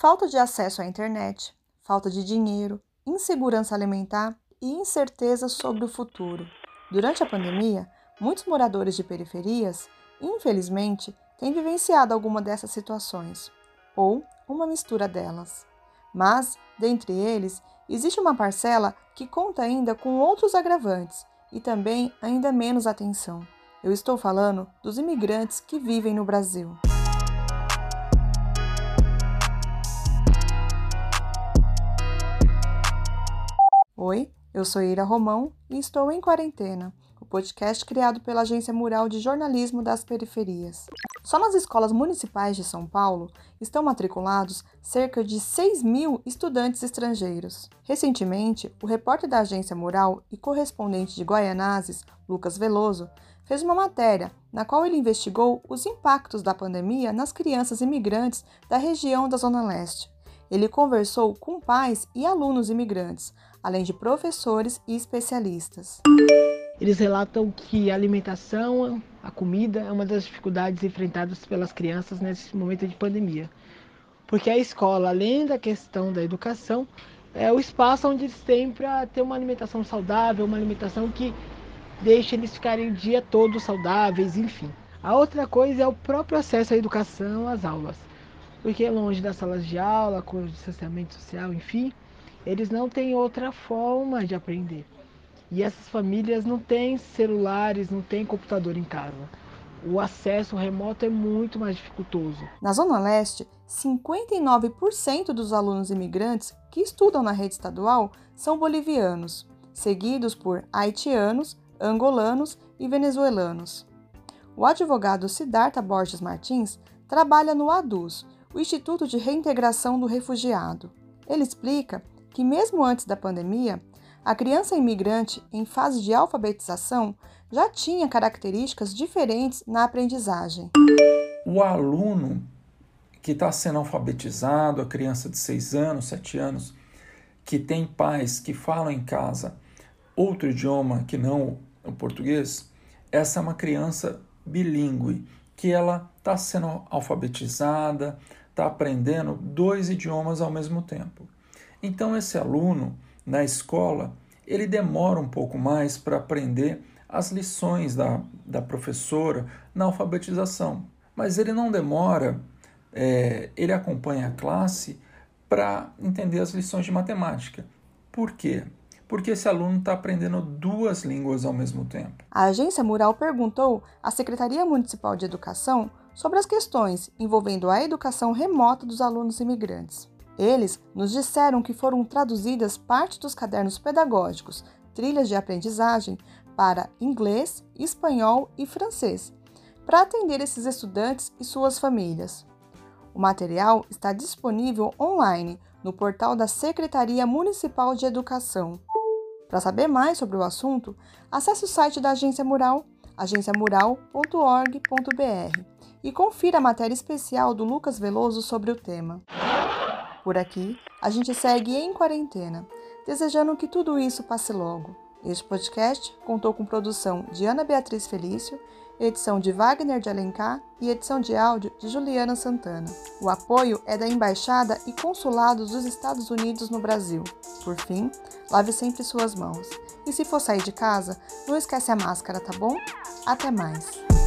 Falta de acesso à internet, falta de dinheiro, insegurança alimentar e incerteza sobre o futuro. Durante a pandemia, muitos moradores de periferias, infelizmente, têm vivenciado alguma dessas situações, ou uma mistura delas. Mas, dentre eles, existe uma parcela que conta ainda com outros agravantes e também ainda menos atenção. Eu estou falando dos imigrantes que vivem no Brasil. Oi, eu sou Ira Romão e estou em quarentena podcast criado pela Agência Mural de Jornalismo das Periferias. Só nas escolas municipais de São Paulo estão matriculados cerca de 6 mil estudantes estrangeiros. Recentemente, o repórter da Agência Mural e correspondente de Guaianazes, Lucas Veloso, fez uma matéria na qual ele investigou os impactos da pandemia nas crianças imigrantes da região da Zona Leste. Ele conversou com pais e alunos imigrantes, além de professores e especialistas. Eles relatam que a alimentação, a comida, é uma das dificuldades enfrentadas pelas crianças nesse momento de pandemia. Porque a escola, além da questão da educação, é o espaço onde eles têm para ter uma alimentação saudável, uma alimentação que deixa eles ficarem o dia todo saudáveis, enfim. A outra coisa é o próprio acesso à educação, às aulas. Porque longe das salas de aula, com o distanciamento social, enfim, eles não têm outra forma de aprender. E essas famílias não têm celulares, não têm computador em casa. O acesso remoto é muito mais dificultoso. Na Zona Leste, 59% dos alunos imigrantes que estudam na rede estadual são bolivianos, seguidos por haitianos, angolanos e venezuelanos. O advogado Siddhartha Borges Martins trabalha no ADUS, o Instituto de Reintegração do Refugiado. Ele explica que, mesmo antes da pandemia, a criança imigrante em fase de alfabetização já tinha características diferentes na aprendizagem. O aluno que está sendo alfabetizado, a criança de 6 anos, 7 anos, que tem pais que falam em casa outro idioma que não o português, essa é uma criança bilíngue, que ela está sendo alfabetizada, está aprendendo dois idiomas ao mesmo tempo. Então, esse aluno na escola, ele demora um pouco mais para aprender as lições da, da professora na alfabetização. Mas ele não demora, é, ele acompanha a classe para entender as lições de matemática. Por quê? Porque esse aluno está aprendendo duas línguas ao mesmo tempo. A agência Mural perguntou à Secretaria Municipal de Educação sobre as questões envolvendo a educação remota dos alunos imigrantes. Eles nos disseram que foram traduzidas parte dos cadernos pedagógicos, trilhas de aprendizagem, para inglês, espanhol e francês, para atender esses estudantes e suas famílias. O material está disponível online no portal da Secretaria Municipal de Educação. Para saber mais sobre o assunto, acesse o site da Agência Mural, agenciamural.org.br, e confira a matéria especial do Lucas Veloso sobre o tema. Por aqui, a gente segue em quarentena, desejando que tudo isso passe logo. Este podcast contou com produção de Ana Beatriz Felício, edição de Wagner de Alencar e edição de áudio de Juliana Santana. O apoio é da Embaixada e Consulados dos Estados Unidos no Brasil. Por fim, lave sempre suas mãos. E se for sair de casa, não esquece a máscara, tá bom? Até mais!